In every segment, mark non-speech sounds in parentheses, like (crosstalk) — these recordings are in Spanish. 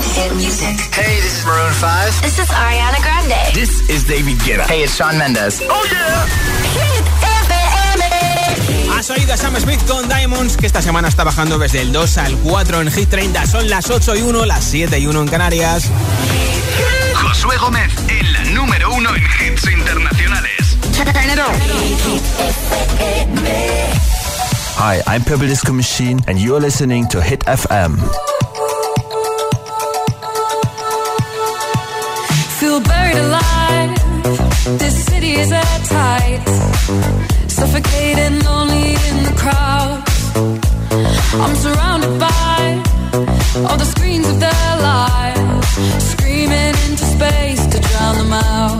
Hit music. Hey, this is Maroon 5. This is Ariana Grande. This is David Guetta. Hey, it's Sean Mendes. Oh yeah. Hit FM. Has oído a Sam Smith con Diamonds, que esta semana está bajando desde el 2 al 4 en Hit 30. Son las 8 y 1, las 7 y 1 en Canarias. Josué Gómez en la número uno en hits internacionales. Hi, I'm Purple Disco Machine, and you're listening to Hit FM. Feel buried alive. This city is at tight. Suffocating, lonely in the crowd. I'm surrounded by all the screens of their lives, screaming into space to drown them out.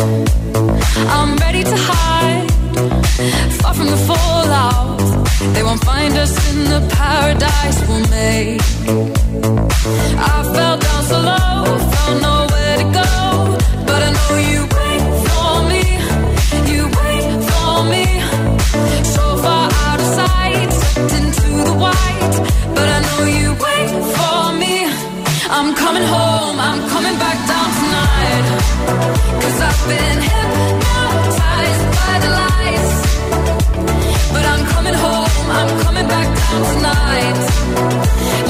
I'm ready to hide, far from the fallout. They won't find us in the paradise we'll make. I fell down so low, found nowhere to go, but I know you coming back down tonight.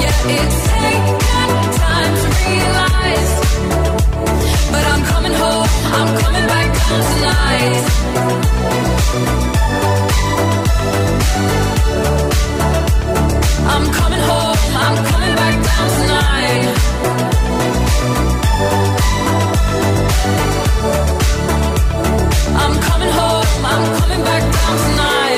Yeah, it's taken time to realize. But I'm coming home, I'm coming back down tonight. I'm coming home, I'm coming back down tonight. I'm coming home, I'm coming back down tonight.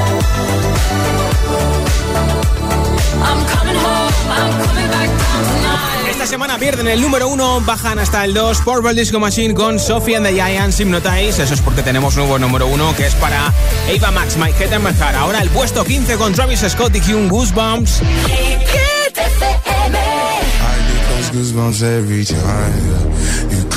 Esta semana pierden el número 1, bajan hasta el 2 Purple Disco Machine con Sophie and the Giants Hypnotize. Eso es porque tenemos nuevo número 1 que es para Ava Max, My Heart. Ahora el puesto 15 con Travis Scott y Hugh Goosebumps.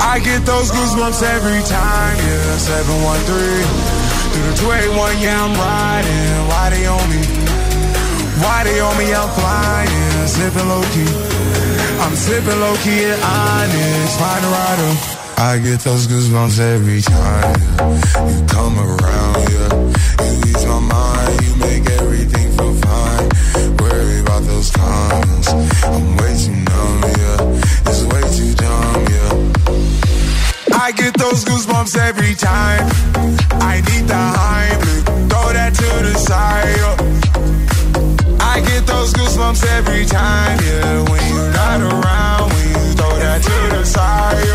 I get those goosebumps every time, yeah. 713 through the 281, yeah, I'm riding. Why they on me? Why they on me? I'm flying, sipping low key. I'm sipping low key and honest, find a rider. I get those goosebumps every time yeah. you come around, yeah. You ease my mind, you make everything feel fine. Worry about those comments, I'm way too numb, yeah. It's way too dumb. I get those goosebumps every time. I need the high, throw that to the side. I get those goosebumps every time, yeah. When you're not around, when you throw that to the side.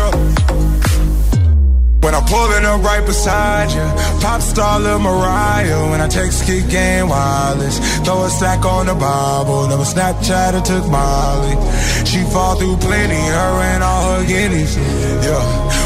When I'm pulling up right beside you, pop star Lil Mariah. When I take kick game wireless, throw a stack on the Bible. Never Snapchat or took Molly. She fall through plenty, her and all her guineas. Yeah.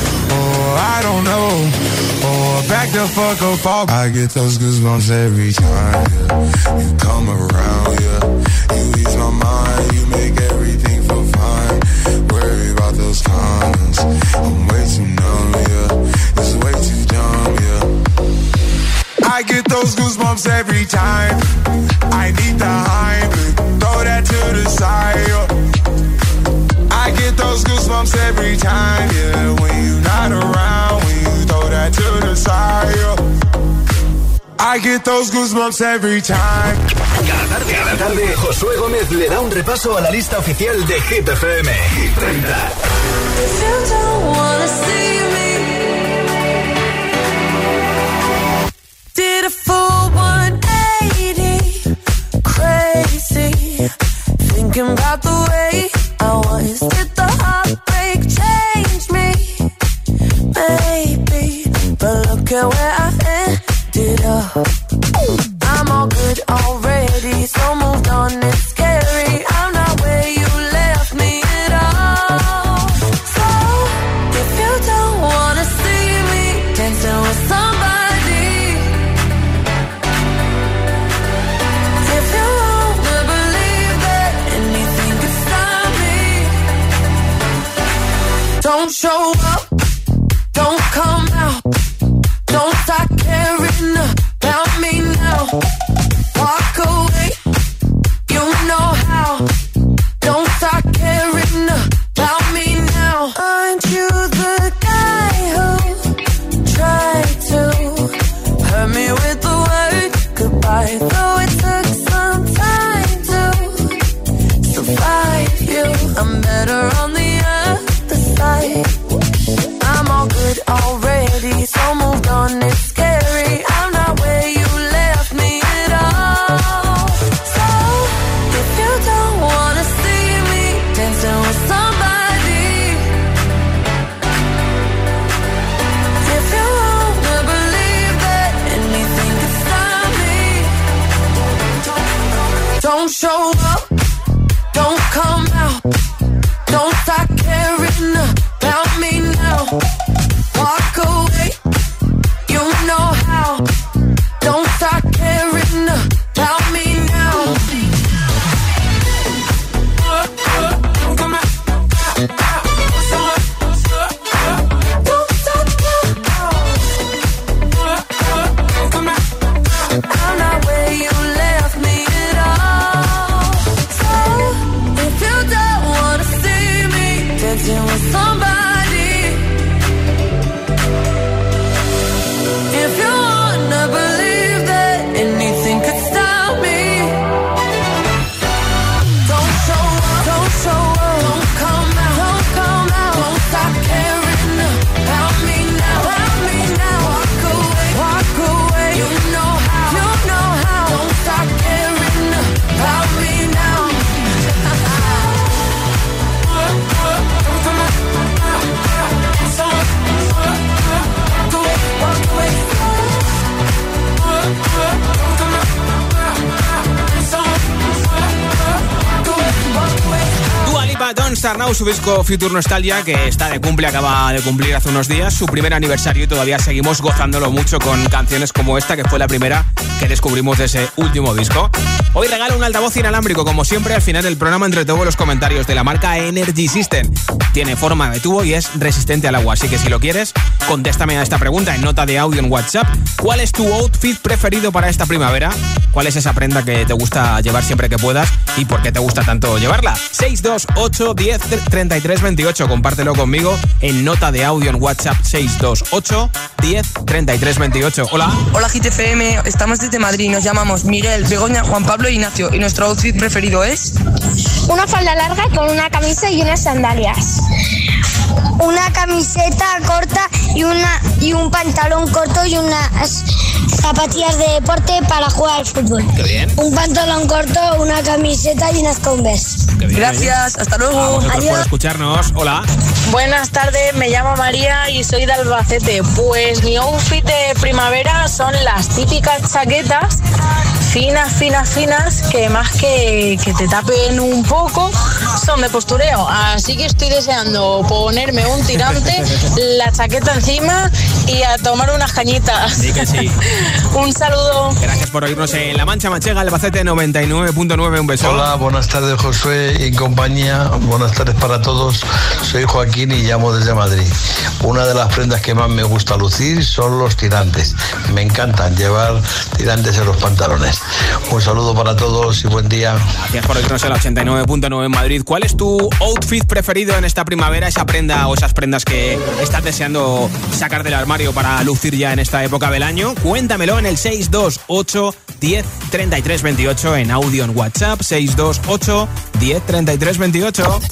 Or I don't know. Oh, or back the fuck up off. I get those goosebumps every time. Yeah. You come around, yeah. You ease my mind, you make everything feel fine. Worry about those comments. I'm way too numb, yeah. It's way too dumb, yeah. I get those goosebumps every time. I need the Heimlich, throw that to the side. yeah. Goosebumps every time, yeah. When you're not around, when you throw that to the side. yeah. I get those goosebumps every time. Cada tarde, cada tarde, Josué Gómez le da un repaso a la lista oficial de Hit FM. Hit 30. If you don't wanna see me, did a full 180, crazy, thinking about the way I was. away Now, su disco Future Nostalgia, que está de cumple, acaba de cumplir hace unos días, su primer aniversario y todavía seguimos gozándolo mucho con canciones como esta, que fue la primera que descubrimos de ese último disco. Hoy regalo un altavoz inalámbrico, como siempre, al final del programa entre todos los comentarios de la marca Energy System. Tiene forma de tubo y es resistente al agua, así que si lo quieres, contéstame a esta pregunta en nota de audio en WhatsApp. ¿Cuál es tu outfit preferido para esta primavera? ¿Cuál es esa prenda que te gusta llevar siempre que puedas y por qué te gusta tanto llevarla? 628 10 103328. Compártelo conmigo en nota de audio en WhatsApp 628 103328. Hola. Hola GTFM, estamos desde Madrid, nos llamamos Miguel, Begoña, Juan Pablo e Ignacio y nuestro outfit preferido es Una falda larga con una camisa y unas sandalias. Una camiseta corta y, una, y un pantalón corto y unas zapatillas de deporte para jugar al fútbol. Qué bien. Un pantalón corto, una camiseta y unas converse. Qué bien. Gracias, hasta luego. Vosotros por Adiós. escucharnos. Hola. Buenas tardes, me llamo María y soy de Albacete. Pues mi outfit de primavera son las típicas chaquetas finas, finas, finas, que más que, que te tapen un poco, son de postureo. Así que estoy deseando ponerme un tirante, (laughs) la chaqueta encima y a tomar unas cañitas. Sí que sí. (laughs) un saludo. Gracias por oírnos en La Mancha Manchega, Albacete 99.9. Un beso. Hola, buenas tardes Josué y compañía, buenas tardes para todos. Soy Joaquín y llamo desde Madrid. Una de las prendas que más me gusta lucir son los tirantes. Me encantan llevar tirantes en los pantalones. Un saludo para todos y buen día. Gracias por oírnos en la 89.9 en Madrid. ¿Cuál es tu outfit preferido en esta primavera? Esa prenda o esas prendas que estás deseando sacar del armario para lucir ya en esta época del año. Cuéntamelo en el 628 10 33 28 en audio en WhatsApp 628 10 33 28.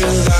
you like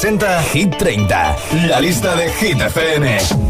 presenta Hit 30, la lista de Hit FM.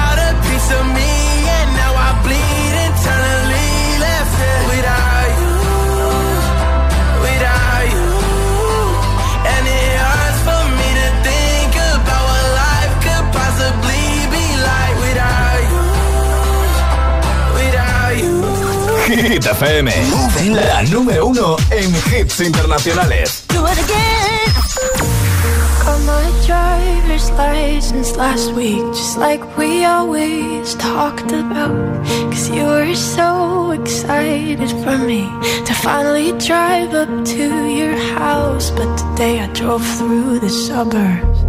Hit FM, la número uno en hits internacionales. Do it again. Got my driver's license last week, just like we always talked about. Cause you were so excited for me to finally drive up to your house. But today I drove through the suburbs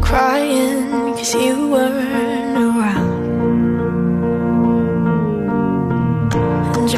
crying cause you were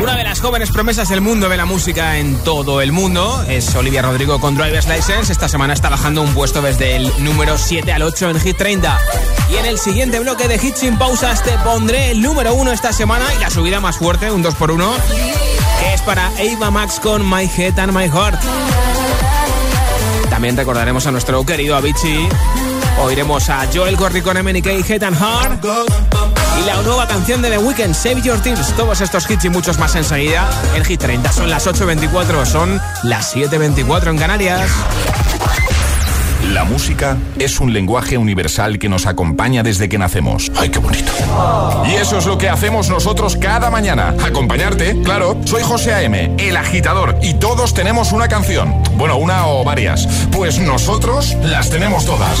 Una de las jóvenes promesas del mundo de la música en todo el mundo es Olivia Rodrigo con Driver's License. Esta semana está bajando un puesto desde el número 7 al 8 en Hit 30. Y en el siguiente bloque de Hit sin pausas te pondré el número 1 esta semana y la subida más fuerte, un 2x1, que es para Ava Max con My Head and My Heart. También recordaremos a nuestro querido Avicii. Oiremos a Joel Corry con MNK Head and Heart. Y la nueva canción de The Weeknd, Save Your Tears. Todos estos hits y muchos más enseguida en Hit 30. Son las 8.24, son las 7.24 en Canarias. La música es un lenguaje universal que nos acompaña desde que nacemos. ¡Ay, qué bonito! Y eso es lo que hacemos nosotros cada mañana. Acompañarte, claro. Soy José A.M., el agitador, y todos tenemos una canción. Bueno, una o varias. Pues nosotros las tenemos todas.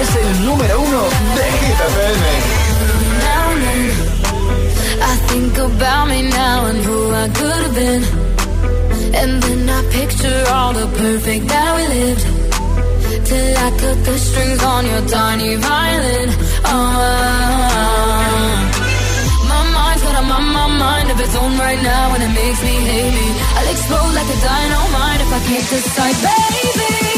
Es el número uno de Hit. I think about me now and who I could have been. And then I picture all the perfect that we lived. Till I cut the strings on your tiny violin. Oh, my mind's got a my, my mind of its own right now, and it makes me hate me. I'll explode like a dynamite if I can't decide, baby.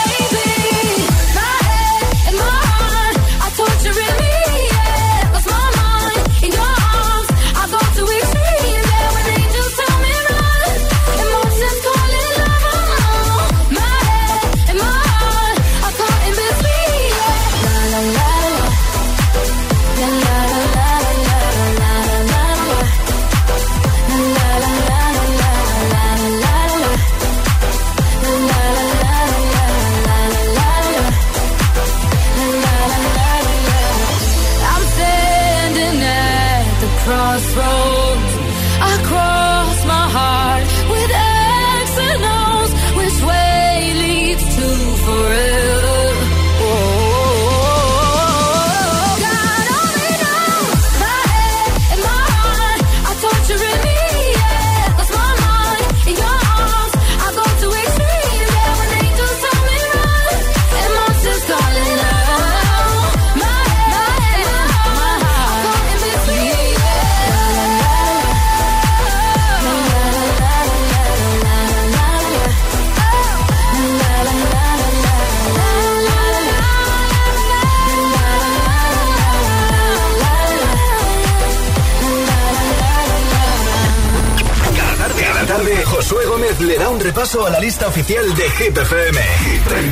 un repaso a la lista oficial de Hit FM. Hit 30.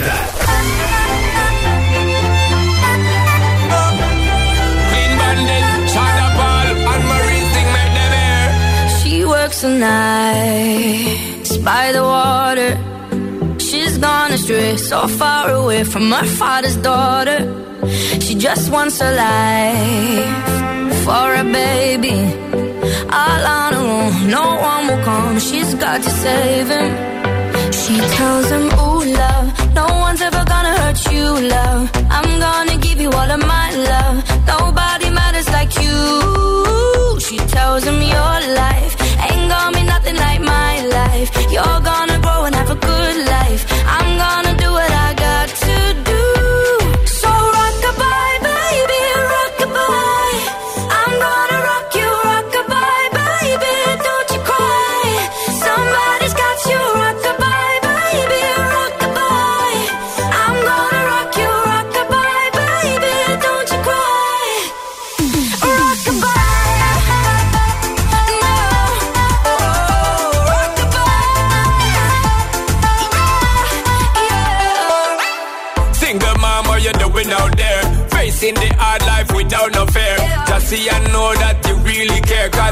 She works the nights by the water. She's gone astray, so far away from her father's daughter. She just wants a life for a baby. All on her own, no one will come. She's got to save him. She tells him, Ooh, love, no one's ever gonna hurt you, love. I'm gonna give you all of my love. Nobody matters like you. She tells him your life ain't gonna be nothing like my life. You're gonna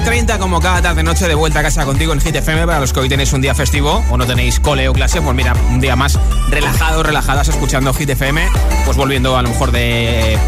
Rockabye, esto es Hit 30 como cada tarde noche de vuelta a casa contigo en Hit FM para los que hoy tenéis un día festivo o no tenéis cole o clase, pues mira, un día más relajado, relajadas escuchando Hit FM, pues volviendo a lo mejor de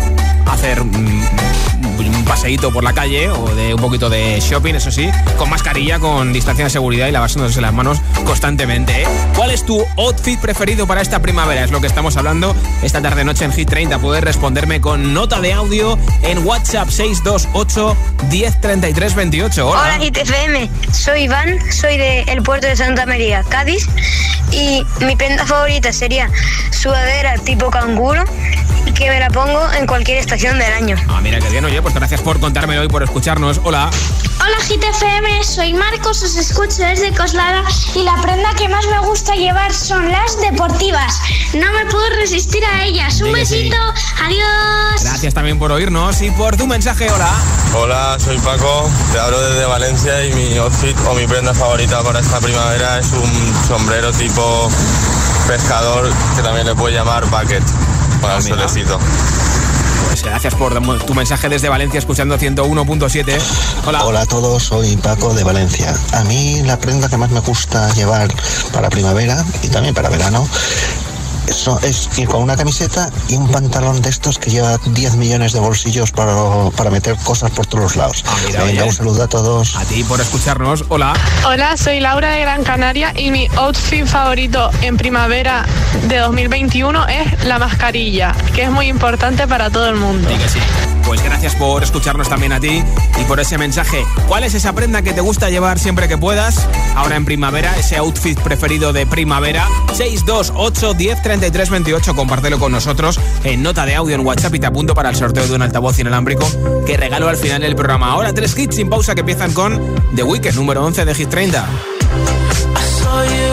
hacer un paseíto por la calle o de un poquito de shopping, eso sí, con mascarilla, con distancia de seguridad y lavándose las manos constantemente. ¿eh? ¿Cuál es tu outfit preferido para esta primavera? Es lo que estamos hablando esta tarde noche en Hit 30. Puedes responderme con nota de audio en WhatsApp 628 1033 28. Hola. Hola ITFM, soy Iván, soy del puerto de Santa María, Cádiz, y mi prenda favorita sería sudadera tipo canguro, que me la pongo en cualquier estación del año. Ah, mira qué bien, oye, pues gracias por contármelo y por escucharnos. Hola. Hola GTFM, soy Marcos, os escucho desde Coslada y la prenda que más me gusta llevar son las deportivas. No me puedo resistir a ellas. Un sí. besito, adiós. Gracias también por oírnos y por tu mensaje. Hola. Hola, soy Paco, te hablo desde Valencia y mi outfit o mi prenda favorita para esta primavera es un sombrero tipo pescador que también le puede llamar bucket para el solecito. Pues gracias por tu mensaje desde Valencia escuchando 101.7. Hola. Hola a todos, soy Paco de Valencia. A mí la prenda que más me gusta llevar para primavera y también para verano eso es ir con una camiseta y un pantalón de estos que lleva 10 millones de bolsillos para, para meter cosas por todos los lados. mira, Venga, oye. un saludo a todos. A ti por escucharnos. Hola. Hola, soy Laura de Gran Canaria y mi outfit favorito en primavera de 2021 es la mascarilla, que es muy importante para todo el mundo. Sí que sí. Pues gracias por escucharnos también a ti y por ese mensaje. ¿Cuál es esa prenda que te gusta llevar siempre que puedas? Ahora en primavera, ese outfit preferido de primavera. 628 10 33 28. Compártelo con nosotros en nota de audio en WhatsApp y te apunto para el sorteo de un altavoz inalámbrico que regalo al final del programa. Ahora tres hits sin pausa que empiezan con The Weekend, número 11 de Hit 30. I saw you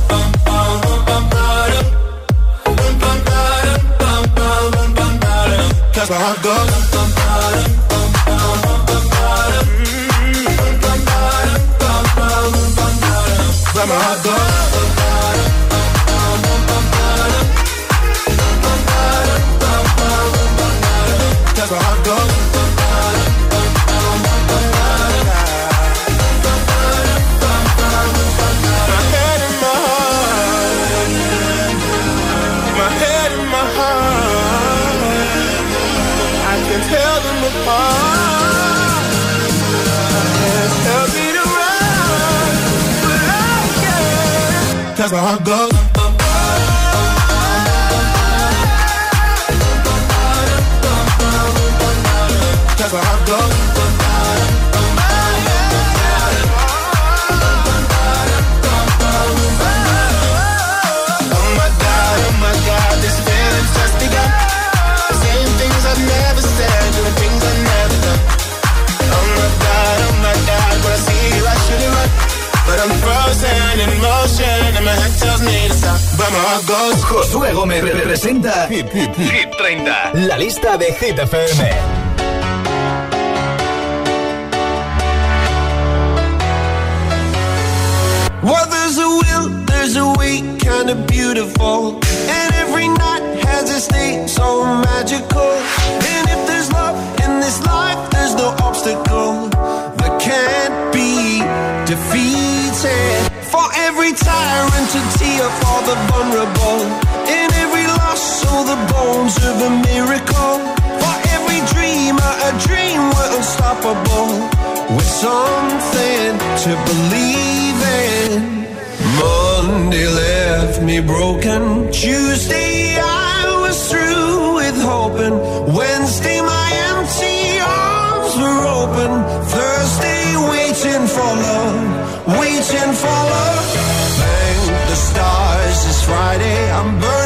That's where I go. Heart That's where I go. That's where I go. Josué Gómez representa Hit, Hit, Hit 30, la lista de Hit FM. Well, there's a will, there's a way, kind of beautiful. And every night has a state so magical. And if there's love in this life, there's no obstacle that can't tyrant to tear for the vulnerable. In every loss, so the bones of a miracle. For every dreamer, a dream we're unstoppable. With something to believe in. Monday left me broken. Tuesday, I was through with hoping. Wednesday, my empty arms were open. Thursday, waiting for love waiting for love. The stars, it's Friday. I'm burning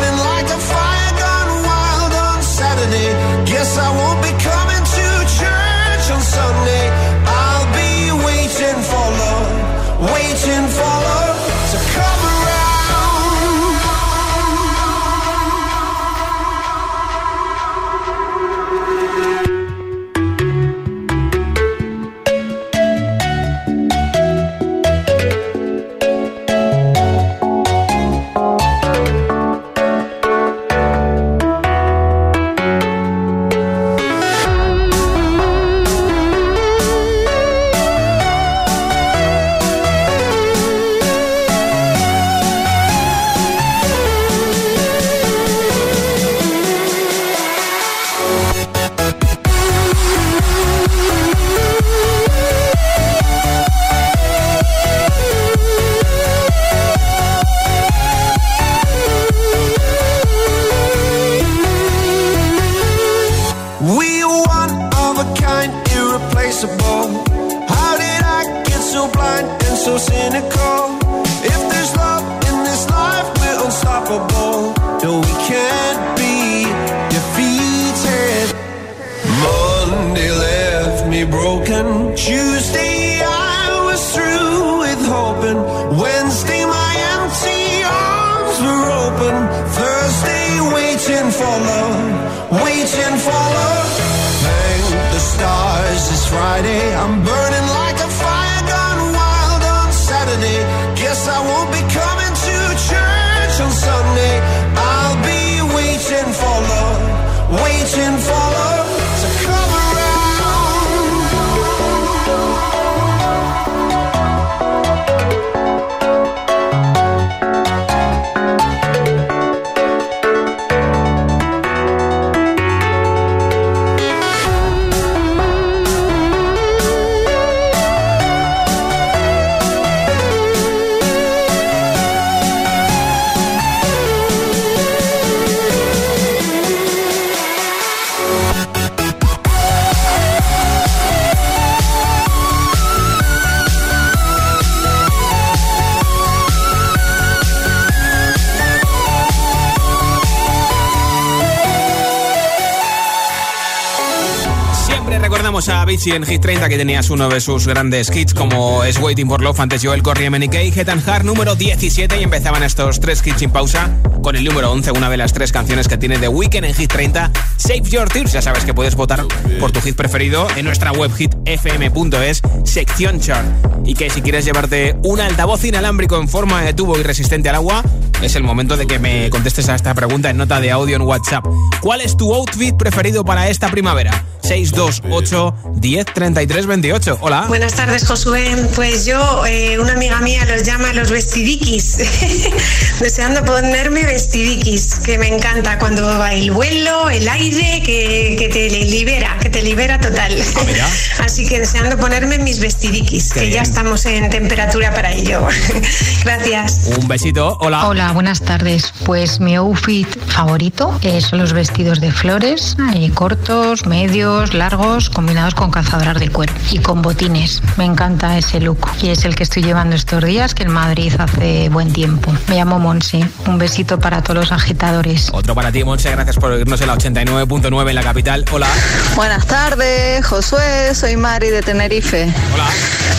Avicii en Hit 30 que tenías uno de sus grandes hits como es Waiting for Love, antes Joel Corey MNK, Head and Heart número 17 y empezaban estos tres hits sin pausa con el número 11, una de las tres canciones que tiene The Weeknd en Hit 30, Save Your Tears. Ya sabes que puedes votar por tu hit preferido en nuestra web hitfm.es, sección chart. Y que si quieres llevarte un altavoz inalámbrico en forma de tubo y resistente al agua, es el momento de que me contestes a esta pregunta en nota de audio en WhatsApp. ¿Cuál es tu outfit preferido para esta primavera? 628 10 33 28. Hola. Buenas tardes, Josué. Pues yo, eh, una amiga mía los llama los vestidiquis. (laughs) Deseando ponerme vestidiquis, que me encanta cuando va el vuelo, el aire, que, que te libera, que te libera total. (laughs) Así que deseando ponerme mis vestidiquis, Qué que ya estamos en temperatura para ello. (laughs) Gracias. Un besito. Hola. Hola, buenas tardes. Pues mi outfit favorito eh, son los vestidos de flores, eh, cortos, medios, largos, combinados con cazadoras de cuero y con botines. Me encanta ese look y es el que estoy llevando estos días, que en Madrid hace buen tiempo. Me llamo Monse. Un besito para todos los agitadores. Otro para ti, Monse. Gracias por irnos en la 89.9 en la capital. Hola. Buenas tardes, Josué, soy Mari de Tenerife. Hola.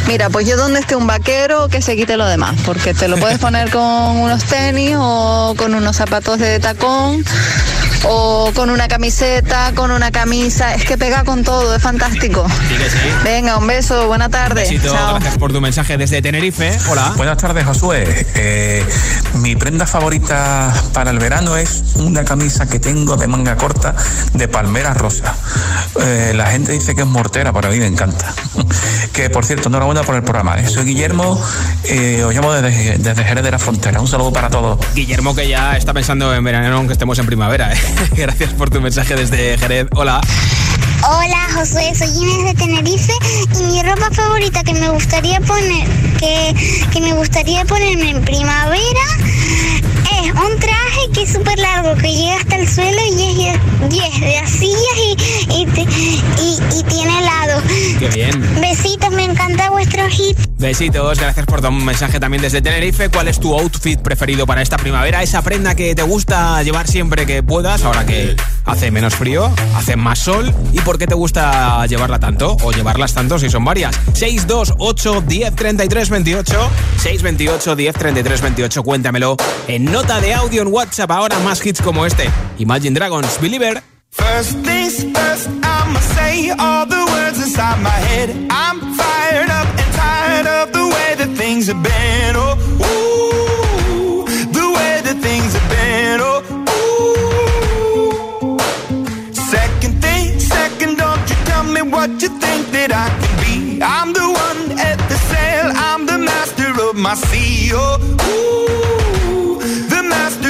Mira, pues yo donde esté un vaquero que se quite lo demás, porque te lo puedes (laughs) poner con unos tenis o con unos zapatos de tacón o con una camiseta, con una camisa, es que pega con todo, es fantástico. Venga, un beso, buena tarde. Besito. Chao. Gracias por tu mensaje desde Tenerife. Hola. Buenas tardes, Josué. Eh, mi prenda favorita para el verano es una camisa que tengo de manga corta de palmera rosa. Eh, la gente dice que es mortera, pero a mí me encanta. (laughs) que por cierto, enhorabuena por el programa. ¿eh? Soy Guillermo, eh, os llamo desde, desde Jerez de la Frontera. Un saludo para todos. Guillermo que ya está pensando en verano aunque estemos en primavera. ¿eh? (laughs) Gracias por tu mensaje desde Jerez. Hola. Hola Josué, soy Inés de Tenerife y mi ropa favorita que me gustaría poner, que, que me gustaría ponerme en primavera es un traje que es súper largo, que llega hasta el suelo y es, y es de asillas y, y, te- y- y tiene helado. Qué bien. Besitos, me encanta vuestro hit. Besitos, gracias por tu mensaje también desde Tenerife. ¿Cuál es tu outfit preferido para esta primavera? Esa prenda que te gusta llevar siempre que puedas, ahora que hace menos frío, hace más sol. ¿Y por qué te gusta llevarla tanto? O llevarlas tanto si son varias. 628 10 33 28. 628 10 33 28. Cuéntamelo en nota de audio en WhatsApp. Ahora más hits como este. Imagine Dragons, Believer. First things first, I'ma say all the words inside my head. I'm fired up and tired of the way that things have been. Oh, ooh, the way that things have been. Oh, ooh. Second thing, second, don't you tell me what you think that I can be. I'm the one at the sail, I'm the master of my sea. Oh, ooh,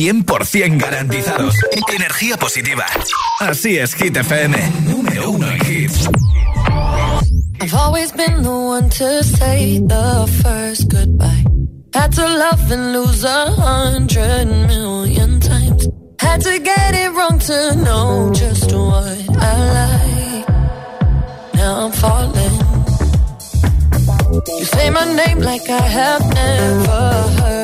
100% garantizados. Energía positiva. Así es, Hit FM. Número uno en hits. I've always been the one to say the first goodbye. Had to love and lose a hundred million times. Had to get it wrong to know just what I like. Now I'm falling. You say my name like I have never heard.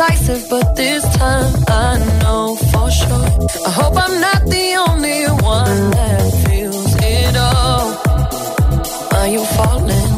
I'm indecisive, but this time I know for sure. I hope I'm not the only one that feels it all. Are you falling?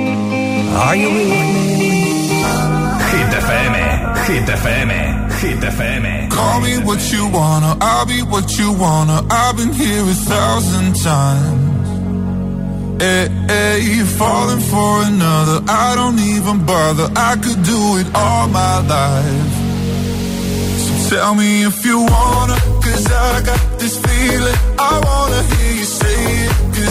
Are you with me? Hit FM, Hit FM, Hit FM. Call me what you wanna, I'll be what you wanna. I've been here a thousand times. Hey, hey, you're falling for another. I don't even bother. I could do it all my life. So Tell me if you wanna, cause I got this feeling. I wanna hear you say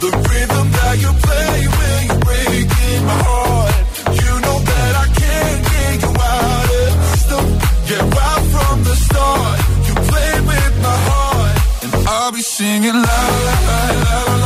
the rhythm that you play when you're breaking my heart. You know that I can't get you out of the system. From the start, you with my heart, and I'll be singing la la la la la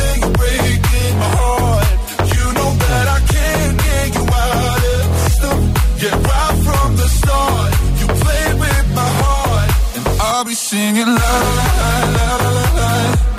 I'll be singing la la la la la.